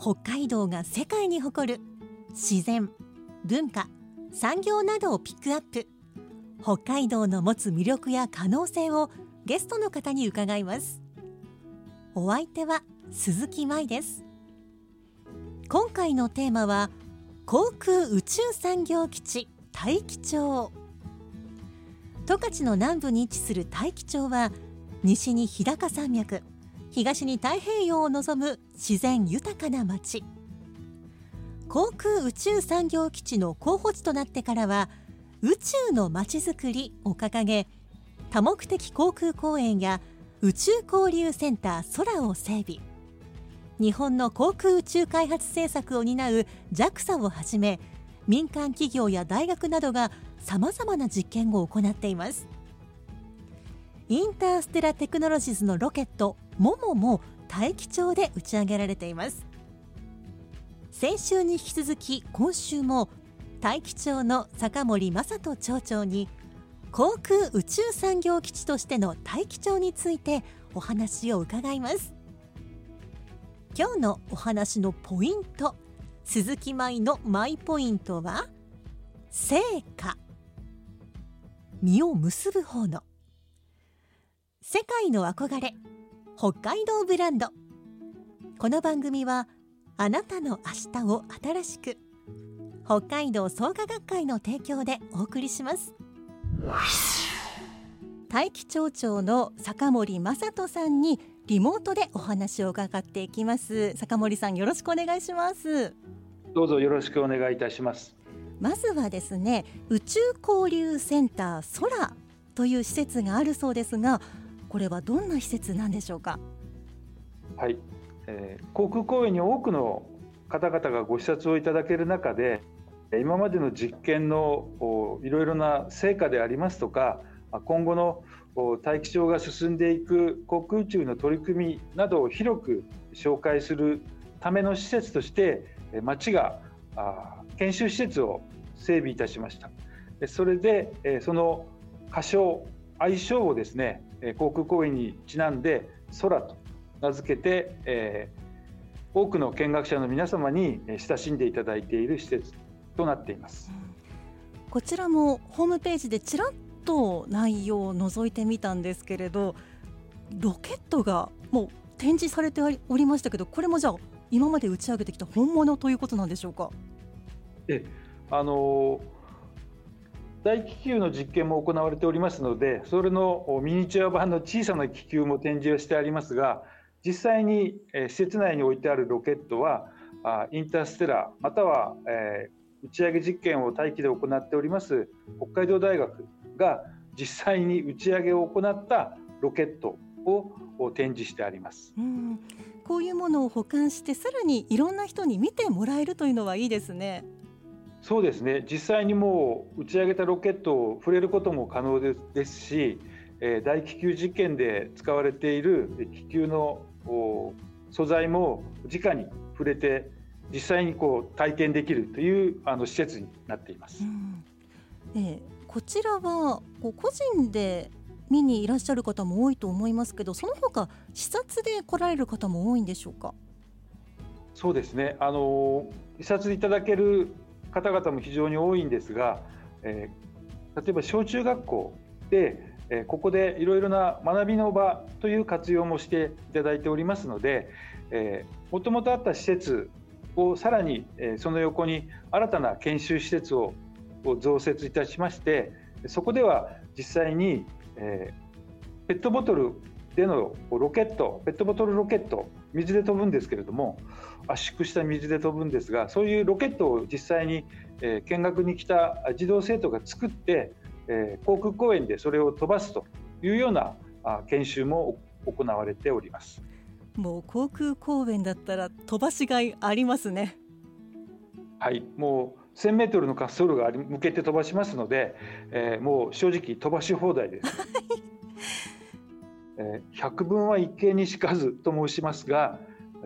北海道が世界に誇る自然文化産業などをピックアップ。北海道の持つ魅力や可能性をゲストの方に伺います。お相手は鈴木舞です。今回のテーマは航空宇宙産業基地大樹町。十勝の南部に位置する大樹町は西に日高山脈。東に太平洋を望む自然豊かな町。航空宇宙産業基地の候補地となってからは宇宙のまちづくりを掲げ多目的航空公園や宇宙交流センター空を整備。日本の航空宇宙開発政策を担う JAXA をはじめ民間企業や大学などがさまざまな実験を行っています。インターステラテクノロジーズのロケットモモも大気町で打ち上げられています。先週に引き続き今週も大気町の坂森正人町長に航空宇宙産業基地としての大気町についてお話を伺います。今日のお話のポイント鈴木舞のマイポイントは成果。実を結ぶ方の。世界の憧れ。北海道ブランド。この番組はあなたの明日を新しく北海道創価学会の提供でお送りします。大気町長の坂森正人さんにリモートでお話を伺っていきます。坂森さんよろしくお願いします。どうぞよろしくお願いいたします。まずはですね宇宙交流センター空という施設があるそうですがこれはどんな施設なんでしょうか？はい、えー、航空公園に多くの方々がご視察をいただける中で今までの実験のいろいろな成果でありますとか今後の大気象が進んでいく航空宇宙の取り組みなどを広く紹介するための施設として町が研修施設を整備いたしました。それでその仮称愛称をですね航空公園にちなんで空と名付けて、えー、多くの見学者の皆様に親しんでいただいている施設となっています。こちらもホームページでちらっと内容を覗いてみたんですけれどロケットがもう展示されておりましたけどこれもじゃあ今まで打ち上げてきた本物ということなんでしょうか？えあのー大気球の実験も行われておりますのでそれのミニチュア版の小さな気球も展示をしてありますが実際に施設内に置いてあるロケットはインターステラーまたは打ち上げ実験を大気で行っております北海道大学が実際に打ち上げを行ったロケットを展示してあります。うんこういうものを保管してさらにいろんな人に見てもらえるというのはいいですね。そうですね。実際にもう打ち上げたロケットを触れることも可能ですし、えー、大気球実験で使われている気球の素材も直に触れて実際にこう体験できるというあの施設になっています。うん。えー、こちらはこう個人で見にいらっしゃる方も多いと思いますけどその他視察で来られる方も多いんでしょうか？そうですね。あの視察いただける方々も非常に多いんですが、えー、例えば小中学校で、えー、ここでいろいろな学びの場という活用もしていただいておりますのでもともとあった施設をさらに、えー、その横に新たな研修施設を増設いたしましてそこでは実際に、えー、ペットボトルでのロケットペットボトルロケット水で飛ぶんですけれども圧縮した水で飛ぶんですがそういうロケットを実際に、え見学に来た児童生徒が作って、え航空公園でそれを飛ばすというようなあ研修も行われております。もう航空公園だったら飛ばしがいありますね。はい。もう1000メートルの滑走路が向けて飛ばしますので、えー、もう正直飛ばし放題です。え、百聞は一見にしかずと申しますが、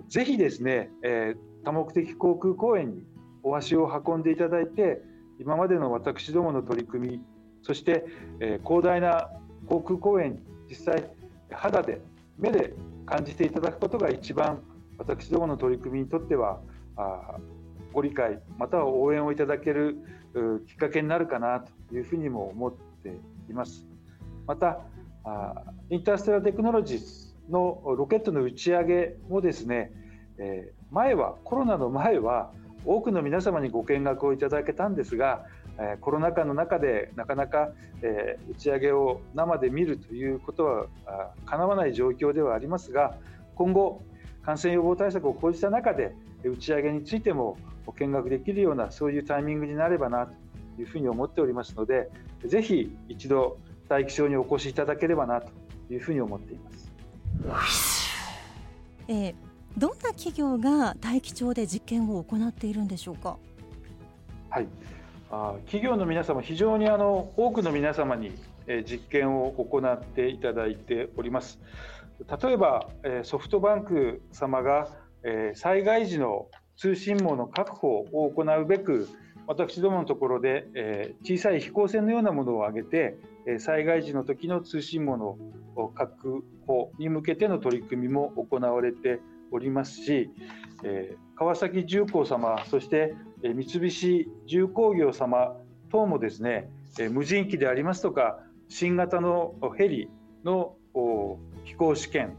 ぜひですね、えー、多目的航空公園にお足を運んでいただいて、今までの私どもの取り組み、そして、えー、広大な航空公園に実際肌で目で感じていただくことが一番私どもの取り組みにとってはあご理解または応援をいただけるきっかけになるかなというふうにも思っています。またインターステラテクノロジーズのロケットの打ち上げもですね、え前はコロナの前は多くの皆様にご見学をいただけたんですがコロナ禍の中でなかなか打ち上げを生で見るということはかなわない状況ではありますが今後感染予防対策を講じた中で打ち上げについても見学できるようなそういうタイミングになればなというふうに思っておりますのでぜひ一度大気象にお越しいただければなというふうに思っています。えー、どんな企業が大気町で実験を行っているんでしょうか？はい、あ企業の皆様非常にあの多くの皆様に実験を行っていただいております。例えばソフトバンク様が災害時の通信網の確保を行うべく私どものところで小さい飛行船のようなものを上げて災害時の時の通信網の確保に向けての取り組みも行われておりますしえ川崎重工様そして三菱重工業様等もですね無人機でありますとか新型のヘリの飛行試験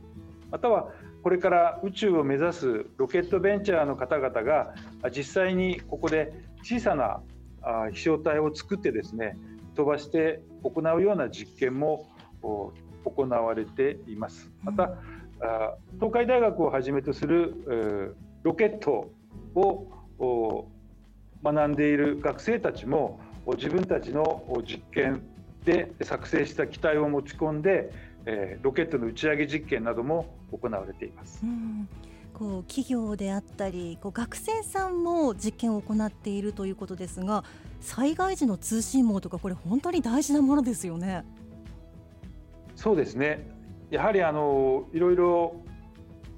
またはこれから宇宙を目指すロケットベンチャーの方々が実際にここで小さな飛翔体を作ってですね飛ばして行うような実験も行われています。また東海大学をはじめとするロケットを学んでいる学生たちも自分たちの実験で作成した機体を持ち込んで、ロケットの打ち上げ実験なども行われています。うんこう企業であったりこう学生さんも実験を行っているということですが災害時の通信網とかこれ本当に大事なものですよね。そうですねやはりあのいろいろ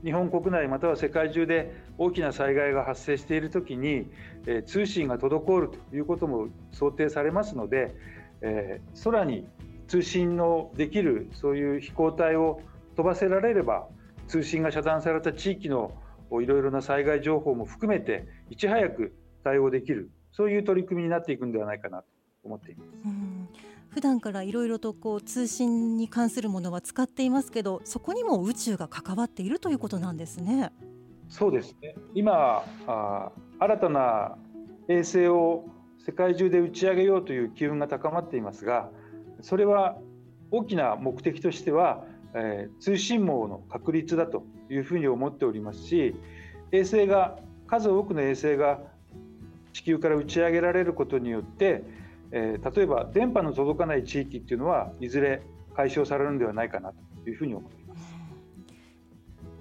日本国内または世界中で大きな災害が発生しているときに、えー、通信が滞るということも想定されますので、えー、空に通信のできるそういう飛行体を飛ばせられれば通信が遮断された地域のいろいろな災害情報も含めていち早く対応できるそういう取り組みになっていくんではないかなと思っています。うん普段からいろいろとこう通信に関するものは使っていますけどそこにも宇宙が関わっているということなんですね。そうですね今あ新たな衛星を世界中で打ち上げようという機運が高まっていますがそれは大きな目的としては、えー、通信網の確立だというふうに思っておりますし衛星が数多くの衛星が地球から打ち上げられることによって、えー、例えば電波の届かない地域っていうのはいずれ解消されるんではないかなというふうに思います。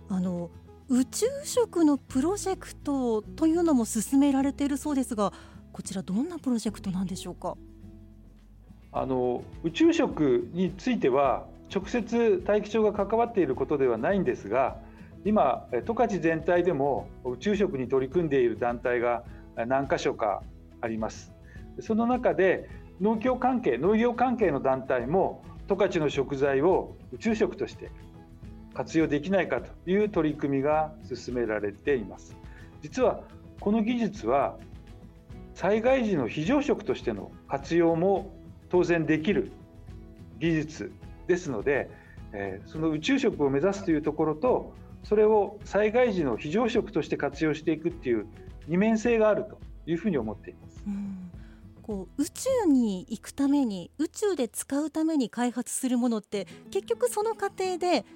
あの宇宙食のプロジェクトというのも進められているそうですがこちらどんなプロジェクトなんでしょうか？あの宇宙食については直接大気庁が関わっていることではないんですが今十勝全体でも宇宙食に取り組んでいる団体が何か所かあります。その中で農協関係農業関係の団体も十勝の食材を宇宙食として活用できないかという取り組みが進められています。実はこの技術は災害時の非常食としての活用も当然できる技術ですので、えー、その宇宙食を目指すというところとそれを災害時の非常食として活用していくっていう二面性があるというふうに思っています。うんこう宇宙に行くために宇宙で使うために開発するものって結局その過程で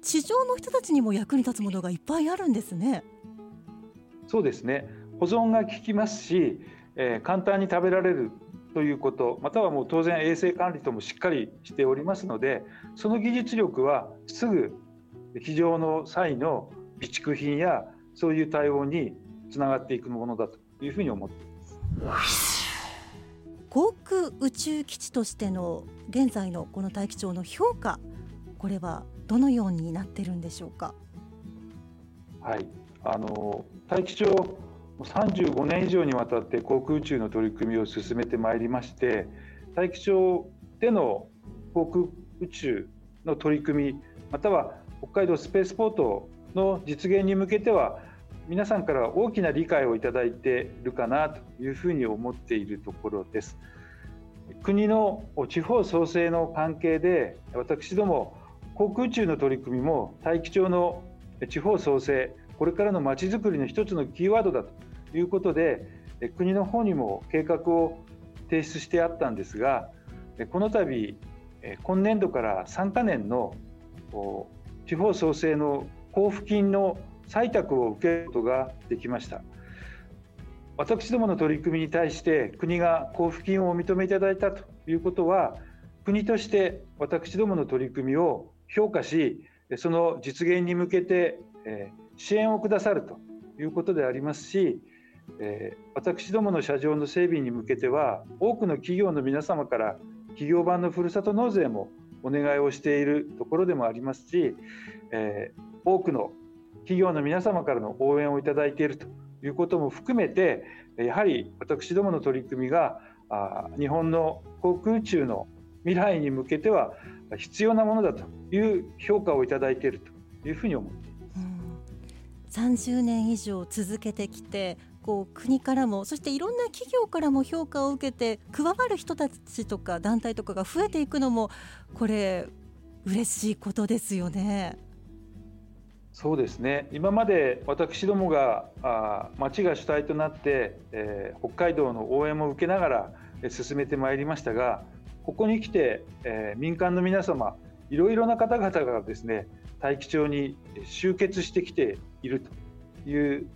地上の人たちにも役に立つものがいっぱいあるんですね。そうですね保存が効きますし、えー、簡単に食べられるということまたはもう当然衛生管理ともしっかりしておりますのでその技術力はすぐ非常の際の備蓄品やそういう対応につながっていくものだというふうに思っています。航空宇宙基地としての現在のこの大樹町の評価これはどのようになってるんでしょうか？はいあの大気町35年以上にわたって航空宇宙の取り組みを進めてまいりまして大気町での航空宇宙の取り組みまたは北海道スペースポートの実現に向けては皆さんから大きな理解をいただいているかなというふうに思っているところです。国の地方創生の関係で私ども航空宇宙の取り組みも大気町の地方創生これからのまちづくりの一つのキーワードだということで国の方にも計画を提出してあったんですがこの度今年度から3か年の地方創生の交付金の採択を受けることができました。私どもの取り組みに対して国が交付金をお認めいただいたということは国として私どもの取り組みを評価しその実現に向けて支援をくださるということでありますしえ私どもの車上の整備に向けては多くの企業の皆様から企業版のふるさと納税もお願いをしているところでもありますしえ多くの企業の皆様からの応援をいただいているということも含めてやはり私どもの取り組みが日本の航空宇宙の未来に向けては必要なものだという評価をいただいているというふうに思っています。30年以上続けてきてこう国からもそしていろんな企業からも評価を受けて加わる人たちとか団体とかが増えていくのもこれ嬉しいことですよね。そうですね今まで私どもがあ町が主体となって、えー、北海道の応援も受けながら、え進めてまいりましたがここに来て、えー、民間の皆様いろいろな方々がですね大気町に集結してきているという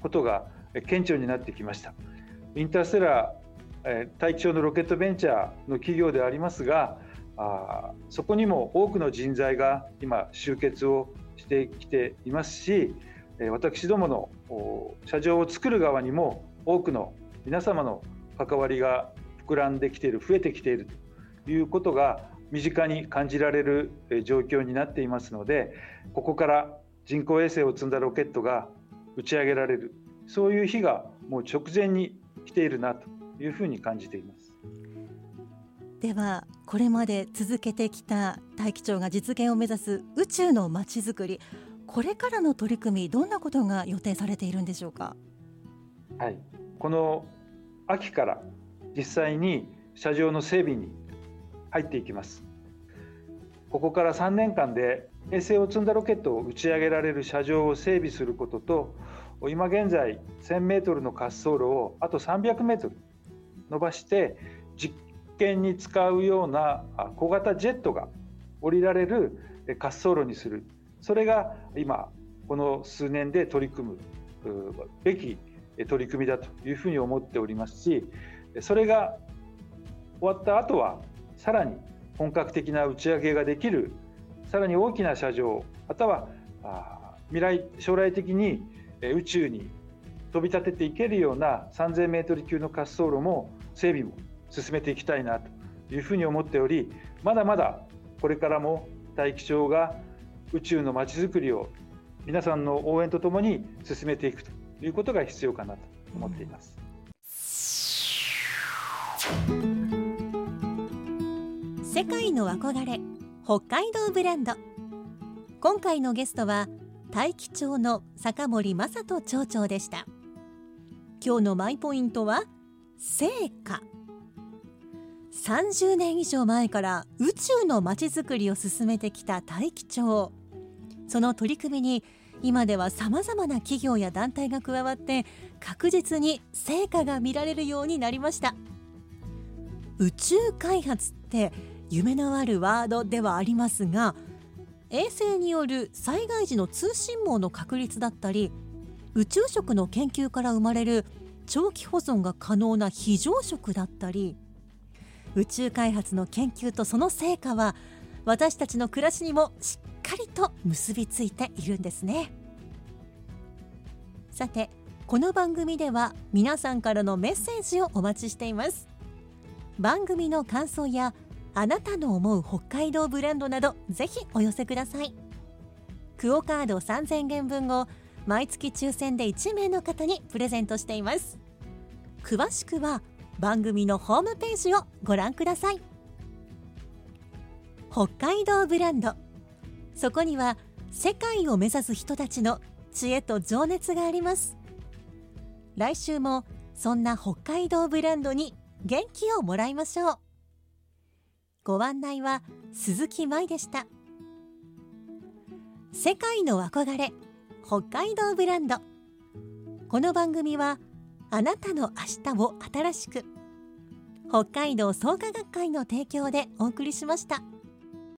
ことが顕著になってきました。インターステラー、大気町のロケットベンチャーの企業でありますがあそこにも多くの人材が今集結をしてきていますし私どもの車上を作る側にも多くの皆様の関わりが膨らんできている増えてきているということが身近に感じられる状況になっていますのでここから人工衛星を積んだロケットが打ち上げられる。そういう日がもう直前に来ているなというふうに感じています。ではこれまで続けてきた大気町が実現を目指す宇宙のまちづくりこれからの取り組みどんなことが予定されているんでしょうか？はい。この秋から実際に車上の整備に入っていきます。ここから3年間で衛星を積んだロケットを打ち上げられる車上を整備することと今現在1000メートルの滑走路をあと300メートル伸ばして実験に使うような小型ジェットが降りられる滑走路にする。それが今この数年で取り組むべき取り組みだというふうに思っておりますしそれが終わった後はさらに本格的な打ち上げができるさらに大きな車上または未来将来的に宇宙に飛び立てていけるような 3000m 級の滑走路も整備も進めていきたいなというふうに思っておりまだまだこれからも大気町が宇宙のまちづくりを皆さんの応援とともに進めていくということが必要かなと思っています。世界の憧れ北海道ブランド今回のゲストは大気町の坂森正人町長でした。今日のマイポイントは成果30年以上前から宇宙のまちづくりを進めてきた大気町。その取り組みに今ではさまざまな企業や団体が加わって確実に成果が見られるようになりました。宇宙開発って夢のあるワードではありますが衛星による災害時の通信網の確立だったり宇宙食の研究から生まれる長期保存が可能な非常食だったり宇宙開発の研究とその成果は私たちの暮らしにもしっかりと結びついているんですね。さてこの番組では皆さんからのメッセージをお待ちしています。番組の感想やあなたの思う北海道ブランドなどぜひお寄せください。クオカード3000元分を毎月抽選で1名の方にプレゼントしています。詳しくは番組のホームページをご覧ください。北海道ブランド。そこには世界を目指す人たちの知恵と情熱があります。来週もそんな北海道ブランドに元気をもらいましょう。ご案内は鈴木舞でした世界の憧れ北海道ブランドこの番組はあなたの明日を新しく北海道創価学会の提供でお送りしました。